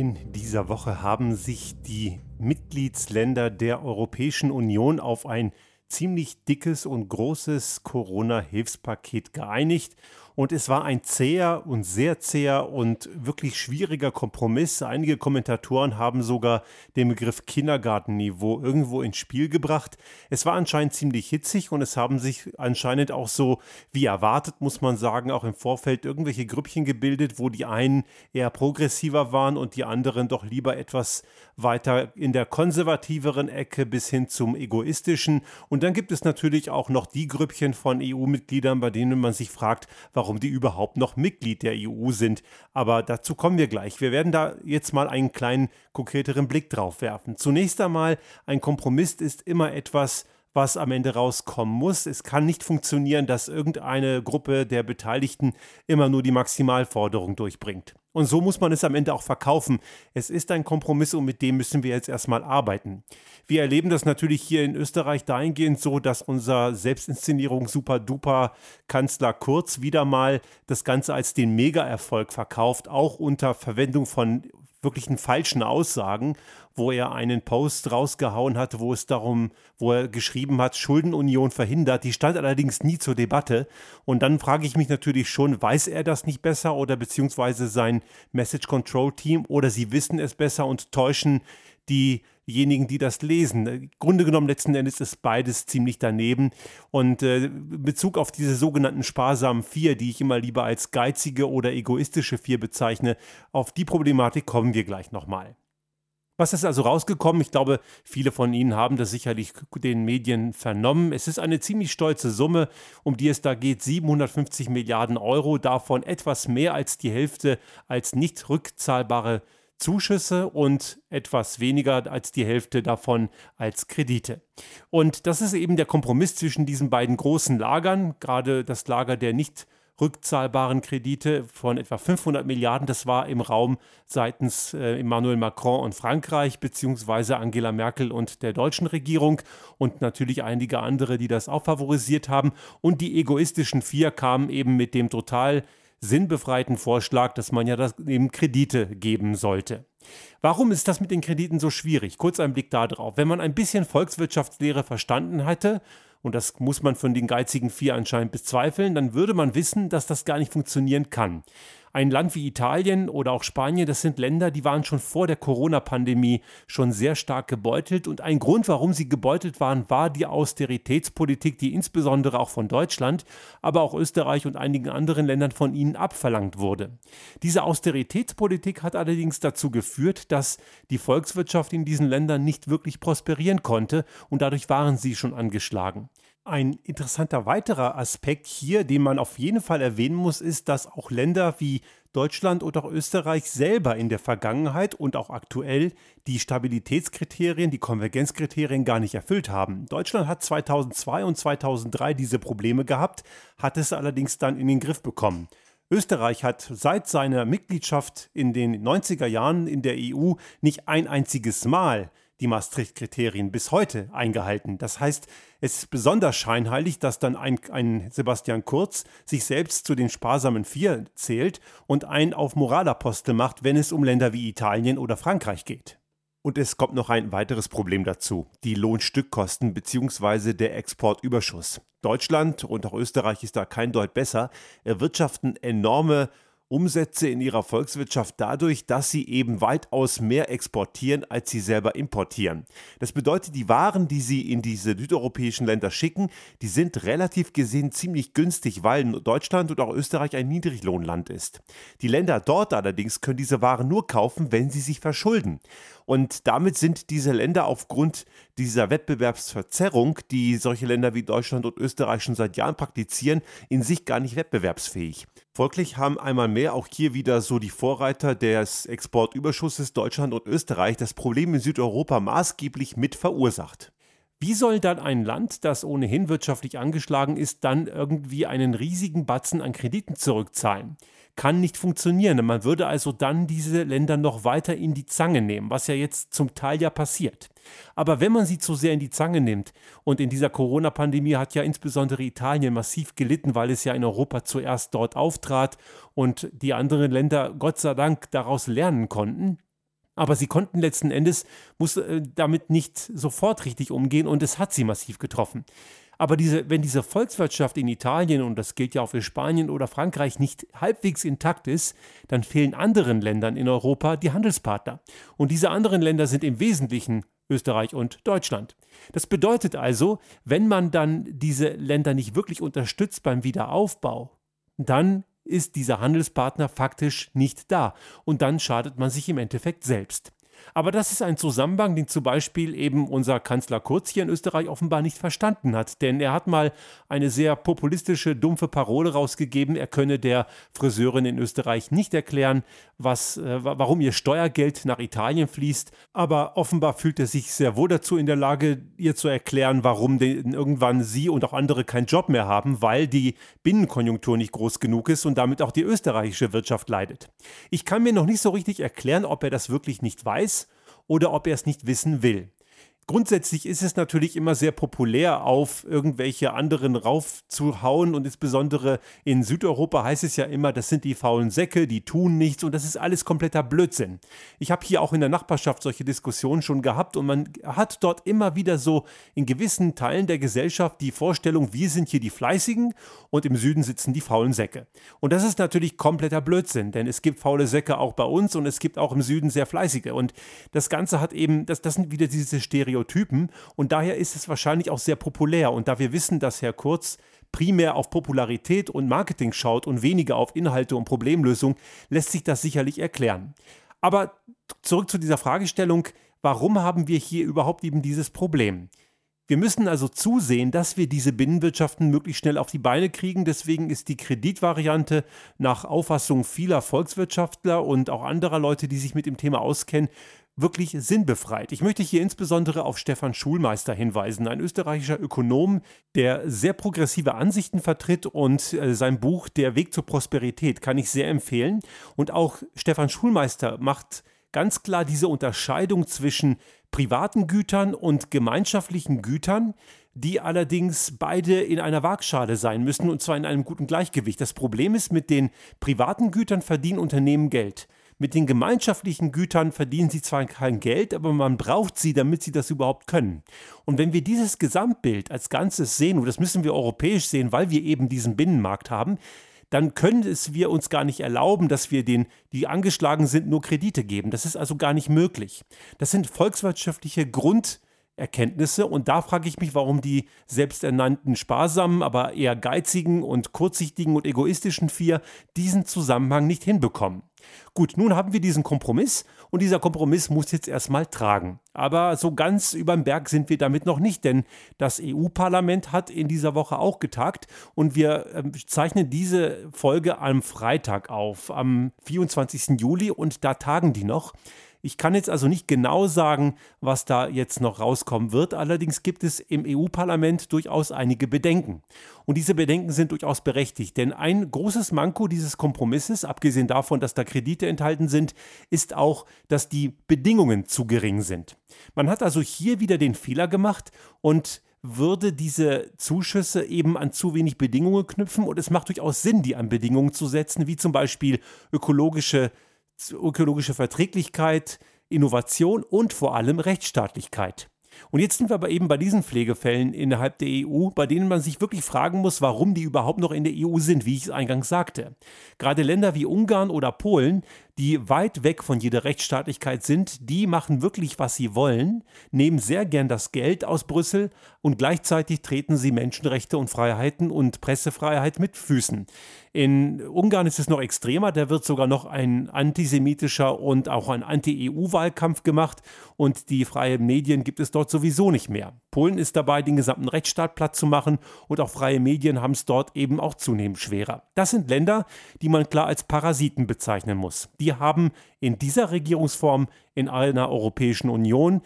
In dieser Woche haben sich die Mitgliedsländer der Europäischen Union auf ein ziemlich dickes und großes Corona-Hilfspaket geeinigt und es war ein zäher und sehr zäher und wirklich schwieriger Kompromiss. Einige Kommentatoren haben sogar den Begriff Kindergartenniveau irgendwo ins Spiel gebracht. Es war anscheinend ziemlich hitzig und es haben sich anscheinend auch so, wie erwartet, muss man sagen, auch im Vorfeld irgendwelche Grüppchen gebildet, wo die einen eher progressiver waren und die anderen doch lieber etwas weiter in der konservativeren Ecke bis hin zum egoistischen. Und dann gibt es natürlich auch noch die Grüppchen von EU-Mitgliedern, bei denen man sich fragt, warum warum die überhaupt noch Mitglied der EU sind. Aber dazu kommen wir gleich. Wir werden da jetzt mal einen kleinen konkreteren Blick drauf werfen. Zunächst einmal, ein Kompromiss ist immer etwas, was am Ende rauskommen muss. Es kann nicht funktionieren, dass irgendeine Gruppe der Beteiligten immer nur die Maximalforderung durchbringt. Und so muss man es am Ende auch verkaufen. Es ist ein Kompromiss und mit dem müssen wir jetzt erstmal arbeiten. Wir erleben das natürlich hier in Österreich dahingehend so, dass unser Selbstinszenierung super duper Kanzler Kurz wieder mal das Ganze als den Mega-Erfolg verkauft, auch unter Verwendung von wirklichen falschen Aussagen, wo er einen Post rausgehauen hat, wo es darum, wo er geschrieben hat, Schuldenunion verhindert. Die stand allerdings nie zur Debatte. Und dann frage ich mich natürlich schon, weiß er das nicht besser oder beziehungsweise sein Message Control Team oder sie wissen es besser und täuschen diejenigen, die das lesen. Im Grunde genommen letzten Endes ist beides ziemlich daneben. Und äh, in Bezug auf diese sogenannten sparsamen Vier, die ich immer lieber als geizige oder egoistische Vier bezeichne, auf die Problematik kommen wir gleich nochmal. Was ist also rausgekommen? Ich glaube, viele von Ihnen haben das sicherlich den Medien vernommen. Es ist eine ziemlich stolze Summe, um die es da geht. 750 Milliarden Euro, davon etwas mehr als die Hälfte als nicht rückzahlbare Zuschüsse und etwas weniger als die Hälfte davon als Kredite. Und das ist eben der Kompromiss zwischen diesen beiden großen Lagern, gerade das Lager der nicht rückzahlbaren Kredite von etwa 500 Milliarden. Das war im Raum seitens äh, Emmanuel Macron und Frankreich, beziehungsweise Angela Merkel und der deutschen Regierung und natürlich einige andere, die das auch favorisiert haben. Und die egoistischen vier kamen eben mit dem total sinnbefreiten Vorschlag, dass man ja das eben Kredite geben sollte. Warum ist das mit den Krediten so schwierig? Kurz ein Blick darauf. Wenn man ein bisschen Volkswirtschaftslehre verstanden hätte, und das muss man von den geizigen vier anscheinend bezweifeln, dann würde man wissen, dass das gar nicht funktionieren kann. Ein Land wie Italien oder auch Spanien, das sind Länder, die waren schon vor der Corona-Pandemie schon sehr stark gebeutelt. Und ein Grund, warum sie gebeutelt waren, war die Austeritätspolitik, die insbesondere auch von Deutschland, aber auch Österreich und einigen anderen Ländern von ihnen abverlangt wurde. Diese Austeritätspolitik hat allerdings dazu geführt, dass die Volkswirtschaft in diesen Ländern nicht wirklich prosperieren konnte und dadurch waren sie schon angeschlagen. Ein interessanter weiterer Aspekt hier, den man auf jeden Fall erwähnen muss, ist, dass auch Länder wie Deutschland und auch Österreich selber in der Vergangenheit und auch aktuell die Stabilitätskriterien, die Konvergenzkriterien gar nicht erfüllt haben. Deutschland hat 2002 und 2003 diese Probleme gehabt, hat es allerdings dann in den Griff bekommen. Österreich hat seit seiner Mitgliedschaft in den 90er Jahren in der EU nicht ein einziges Mal die Maastricht-Kriterien bis heute eingehalten. Das heißt, es ist besonders scheinheilig, dass dann ein, ein Sebastian Kurz sich selbst zu den sparsamen Vier zählt und einen auf Moralapostel macht, wenn es um Länder wie Italien oder Frankreich geht. Und es kommt noch ein weiteres Problem dazu, die Lohnstückkosten bzw. der Exportüberschuss. Deutschland und auch Österreich ist da kein Deut besser, erwirtschaften enorme Umsätze in ihrer Volkswirtschaft dadurch, dass sie eben weitaus mehr exportieren, als sie selber importieren. Das bedeutet, die Waren, die sie in diese südeuropäischen Länder schicken, die sind relativ gesehen ziemlich günstig, weil Deutschland und auch Österreich ein Niedriglohnland ist. Die Länder dort allerdings können diese Waren nur kaufen, wenn sie sich verschulden. Und damit sind diese Länder aufgrund dieser Wettbewerbsverzerrung, die solche Länder wie Deutschland und Österreich schon seit Jahren praktizieren, in sich gar nicht wettbewerbsfähig. Folglich haben einmal mehr auch hier wieder so die Vorreiter des Exportüberschusses Deutschland und Österreich das Problem in Südeuropa maßgeblich mit verursacht. Wie soll dann ein Land, das ohnehin wirtschaftlich angeschlagen ist, dann irgendwie einen riesigen Batzen an Krediten zurückzahlen? Kann nicht funktionieren. Man würde also dann diese Länder noch weiter in die Zange nehmen, was ja jetzt zum Teil ja passiert. Aber wenn man sie zu sehr in die Zange nimmt, und in dieser Corona-Pandemie hat ja insbesondere Italien massiv gelitten, weil es ja in Europa zuerst dort auftrat und die anderen Länder Gott sei Dank daraus lernen konnten, Aber sie konnten letzten Endes muss, äh, damit nicht sofort richtig umgehen und es hat sie massiv getroffen. Aber diese, wenn diese Volkswirtschaft in Italien, und das gilt ja auch für Spanien oder Frankreich, nicht halbwegs intakt ist, dann fehlen anderen Ländern in Europa die Handelspartner. Und diese anderen Länder sind im Wesentlichen Österreich und Deutschland. Das bedeutet also, wenn man dann diese Länder nicht wirklich unterstützt beim Wiederaufbau, dann ist dieser Handelspartner faktisch nicht da und dann schadet man sich im Endeffekt selbst. Aber das ist ein Zusammenhang, den zum Beispiel eben unser Kanzler Kurz hier in Österreich offenbar nicht verstanden hat. Denn er hat mal eine sehr populistische, dumpfe Parole rausgegeben, er könne der Friseurin in Österreich nicht erklären, was, äh, warum ihr Steuergeld nach Italien fließt. Aber offenbar fühlt er sich sehr wohl dazu in der Lage, ihr zu erklären, warum denn irgendwann sie und auch andere keinen Job mehr haben, weil die Binnenkonjunktur nicht groß genug ist und damit auch die österreichische Wirtschaft leidet. Ich kann mir noch nicht so richtig erklären, ob er das wirklich nicht weiß oder ob er es nicht wissen will. Grundsätzlich ist es natürlich immer sehr populär, auf irgendwelche anderen raufzuhauen und insbesondere in Südeuropa heißt es ja immer, das sind die faulen Säcke, die tun nichts und das ist alles kompletter Blödsinn. Ich habe hier auch in der Nachbarschaft solche Diskussionen schon gehabt und man hat dort immer wieder so in gewissen Teilen der Gesellschaft die Vorstellung, wir sind hier die Fleißigen und im Süden sitzen die faulen Säcke. Und das ist natürlich kompletter Blödsinn, denn es gibt faule Säcke auch bei uns und es gibt auch im Süden sehr fleißige und das Ganze hat eben, das, das sind wieder diese Stereotypen Stereotypen und daher ist es wahrscheinlich auch sehr populär. Und da wir wissen, dass Herr Kurz primär auf Popularität und Marketing schaut und weniger auf Inhalte und Problemlösung, lässt sich das sicherlich erklären. Aber zurück zu dieser Fragestellung, warum haben wir hier überhaupt eben dieses Problem? Wir müssen also zusehen, dass wir diese Binnenwirtschaften möglichst schnell auf die Beine kriegen. Deswegen ist die Kreditvariante nach Auffassung vieler Volkswirtschaftler und auch anderer Leute, die sich mit dem Thema auskennen, wirklich sinnbefreit. Ich möchte hier insbesondere auf Stefan Schulmeister hinweisen, ein österreichischer Ökonom, der sehr progressive Ansichten vertritt und äh, sein Buch Der Weg zur Prosperität kann ich sehr empfehlen. Und auch Stefan Schulmeister macht ganz klar diese Unterscheidung zwischen privaten Gütern und gemeinschaftlichen Gütern, die allerdings beide in einer Waagschale sein müssen und zwar in einem guten Gleichgewicht. Das Problem ist, mit den privaten Gütern verdienen Unternehmen Geld. Mit den gemeinschaftlichen Gütern verdienen sie zwar kein Geld, aber man braucht sie, damit sie das überhaupt können. Und wenn wir dieses Gesamtbild als Ganzes sehen, und das müssen wir europäisch sehen, weil wir eben diesen Binnenmarkt haben, dann können es wir uns gar nicht erlauben, dass wir den, die angeschlagen sind, nur Kredite geben. Das ist also gar nicht möglich. Das sind volkswirtschaftliche Grund Erkenntnisse. Und da frage ich mich, warum die selbsternannten sparsamen, aber eher geizigen und kurzsichtigen und egoistischen vier diesen Zusammenhang nicht hinbekommen. Gut, nun haben wir diesen Kompromiss und dieser Kompromiss muss jetzt erstmal tragen. Aber so ganz überm Berg sind wir damit noch nicht, denn das EU-Parlament hat in dieser Woche auch getagt und wir äh, zeichnen diese Folge am Freitag auf, am 24. Juli und da tagen die noch. Ich kann jetzt also nicht genau sagen, was da jetzt noch rauskommen wird. Allerdings gibt es im EU-Parlament durchaus einige Bedenken. Und diese Bedenken sind durchaus berechtigt, denn ein großes Manko dieses Kompromisses, abgesehen davon, dass da Kredite enthalten sind, ist auch, dass die Bedingungen zu gering sind. Man hat also hier wieder den Fehler gemacht und würde diese Zuschüsse eben an zu wenig Bedingungen knüpfen und es macht durchaus Sinn, die an Bedingungen zu setzen, wie zum Beispiel ökologische ökologische Verträglichkeit, Innovation und vor allem Rechtsstaatlichkeit. Und jetzt sind wir aber eben bei diesen Pflegefällen innerhalb der EU, bei denen man sich wirklich fragen muss, warum die überhaupt noch in der EU sind, wie ich es eingangs sagte. Gerade Länder wie Ungarn oder Polen, die weit weg von jeder Rechtsstaatlichkeit sind, die machen wirklich, was sie wollen, nehmen sehr gern das Geld aus Brüssel und gleichzeitig treten sie Menschenrechte und Freiheiten und Pressefreiheit mit Füßen. In Ungarn ist es noch extremer, da wird sogar noch ein antisemitischer und auch ein Anti-EU-Wahlkampf gemacht und die freien Medien gibt es dort sowieso nicht mehr. Polen ist dabei, den gesamten Rechtsstaat platt zu machen und auch freie Medien haben es dort eben auch zunehmend schwerer. Das sind Länder, die man klar als Parasiten bezeichnen muss. Die haben in dieser Regierungsform in einer Europäischen Union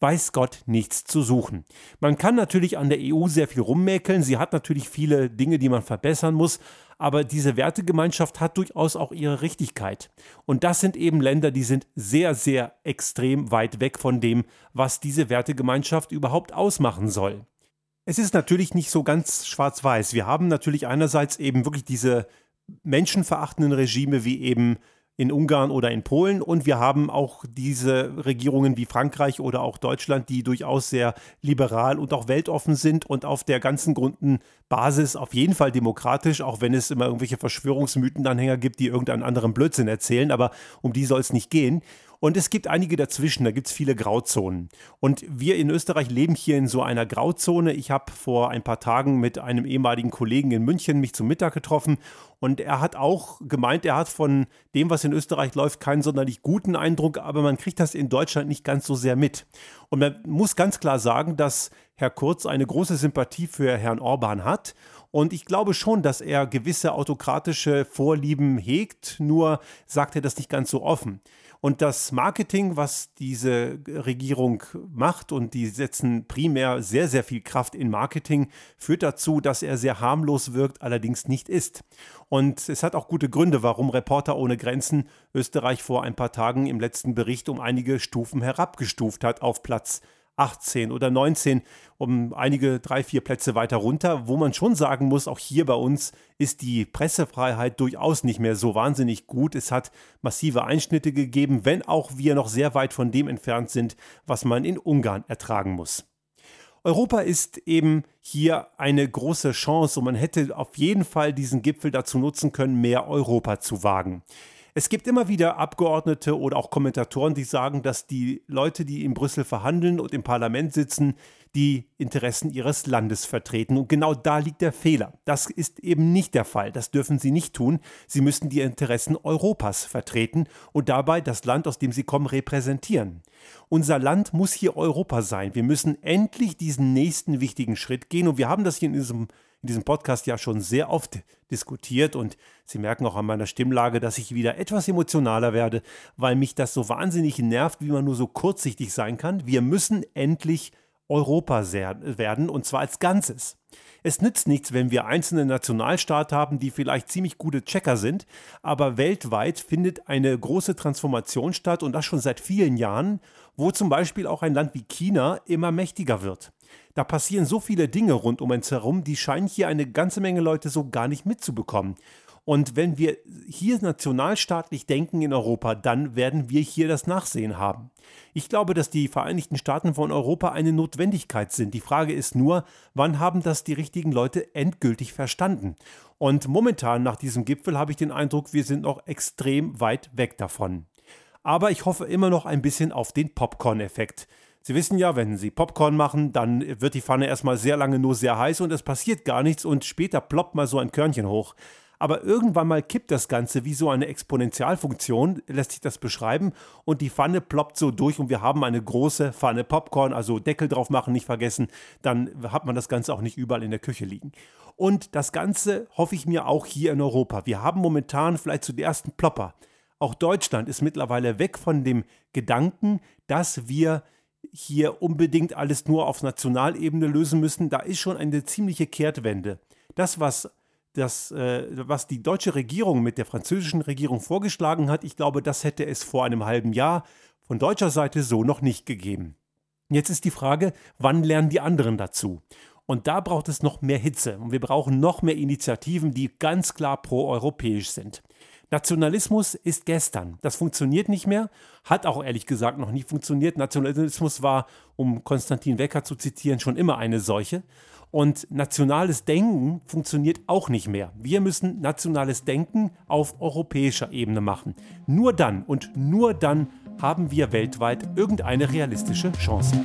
weiß Gott nichts zu suchen. Man kann natürlich an der EU sehr viel rummäkeln, sie hat natürlich viele Dinge, die man verbessern muss, aber diese Wertegemeinschaft hat durchaus auch ihre Richtigkeit. Und das sind eben Länder, die sind sehr, sehr extrem weit weg von dem, was diese Wertegemeinschaft überhaupt ausmachen soll. Es ist natürlich nicht so ganz schwarz-weiß. Wir haben natürlich einerseits eben wirklich diese menschenverachtenden Regime wie eben in Ungarn oder in Polen. Und wir haben auch diese Regierungen wie Frankreich oder auch Deutschland, die durchaus sehr liberal und auch weltoffen sind und auf der ganzen Grundbasis auf jeden Fall demokratisch, auch wenn es immer irgendwelche Verschwörungsmythenanhänger gibt, die irgendeinen anderen Blödsinn erzählen. Aber um die soll es nicht gehen. Und es gibt einige dazwischen, da gibt es viele Grauzonen. Und wir in Österreich leben hier in so einer Grauzone. Ich habe vor ein paar Tagen mit einem ehemaligen Kollegen in München mich zum Mittag getroffen und er hat auch gemeint, er hat von dem, was in Österreich läuft, keinen sonderlich guten Eindruck, aber man kriegt das in Deutschland nicht ganz so sehr mit. Und man muss ganz klar sagen, dass Herr Kurz eine große Sympathie für Herrn Orban hat. Und ich glaube schon, dass er gewisse autokratische Vorlieben hegt, nur sagt er das nicht ganz so offen. Und das Marketing, was diese Regierung macht, und die setzen primär sehr, sehr viel Kraft in Marketing, führt dazu, dass er sehr harmlos wirkt, allerdings nicht ist. Und es hat auch gute Gründe, warum Reporter ohne Grenzen Österreich vor ein paar Tagen im letzten Bericht um einige Stufen herabgestuft hat auf Platz 18 oder 19, um einige drei, vier Plätze weiter runter, wo man schon sagen muss, auch hier bei uns ist die Pressefreiheit durchaus nicht mehr so wahnsinnig gut. Es hat massive Einschnitte gegeben, wenn auch wir noch sehr weit von dem entfernt sind, was man in Ungarn ertragen muss. Europa ist eben hier eine große Chance und man hätte auf jeden Fall diesen Gipfel dazu nutzen können, mehr Europa zu wagen. Es gibt immer wieder Abgeordnete oder auch Kommentatoren, die sagen, dass die Leute, die in Brüssel verhandeln und im Parlament sitzen, die Interessen ihres Landes vertreten. Und genau da liegt der Fehler. Das ist eben nicht der Fall. Das dürfen sie nicht tun. Sie müssen die Interessen Europas vertreten und dabei das Land, aus dem sie kommen, repräsentieren. Unser Land muss hier Europa sein. Wir müssen endlich diesen nächsten wichtigen Schritt gehen. Und wir haben das hier in diesem in diesem Podcast ja schon sehr oft diskutiert und Sie merken auch an meiner Stimmlage, dass ich wieder etwas emotionaler werde, weil mich das so wahnsinnig nervt, wie man nur so kurzsichtig sein kann. Wir müssen endlich Europa werden und zwar als Ganzes. Es nützt nichts, wenn wir einzelne Nationalstaaten haben, die vielleicht ziemlich gute Checker sind, aber weltweit findet eine große Transformation statt und das schon seit vielen Jahren, wo zum Beispiel auch ein Land wie China immer mächtiger wird. Da passieren so viele Dinge rund um uns herum, die scheinen hier eine ganze Menge Leute so gar nicht mitzubekommen. Und wenn wir hier nationalstaatlich denken in Europa, dann werden wir hier das Nachsehen haben. Ich glaube, dass die Vereinigten Staaten von Europa eine Notwendigkeit sind. Die Frage ist nur, wann haben das die richtigen Leute endgültig verstanden? Und momentan nach diesem Gipfel habe ich den Eindruck, wir sind noch extrem weit weg davon. Aber ich hoffe immer noch ein bisschen auf den Popcorn-Effekt. Sie wissen ja, wenn Sie Popcorn machen, dann wird die Pfanne erstmal sehr lange nur sehr heiß und es passiert gar nichts und später ploppt mal so ein Körnchen hoch. Aber irgendwann mal kippt das Ganze wie so eine Exponentialfunktion, lässt sich das beschreiben, und die Pfanne ploppt so durch und wir haben eine große Pfanne Popcorn, also Deckel drauf machen, nicht vergessen, dann hat man das Ganze auch nicht überall in der Küche liegen. Und das Ganze hoffe ich mir auch hier in Europa. Wir haben momentan vielleicht zu so die ersten Plopper. Auch Deutschland ist mittlerweile weg von dem Gedanken, dass wir hier unbedingt alles nur auf Nationalebene lösen müssen, da ist schon eine ziemliche Kehrtwende. Das, was, das, äh, was die deutsche Regierung mit der französischen Regierung vorgeschlagen hat, ich glaube, das hätte es vor einem halben Jahr von deutscher Seite so noch nicht gegeben. Jetzt ist die Frage, wann lernen die anderen dazu? Und da braucht es noch mehr Hitze und wir brauchen noch mehr Initiativen, die ganz klar pro-europäisch sind. Nationalismus ist gestern. Das funktioniert nicht mehr, hat auch ehrlich gesagt noch nie funktioniert. Nationalismus war, um Konstantin Wecker zu zitieren, schon immer eine Seuche. Und nationales Denken funktioniert auch nicht mehr. Wir müssen nationales Denken auf europäischer Ebene machen. Nur dann und nur dann haben wir weltweit irgendeine realistische Chance.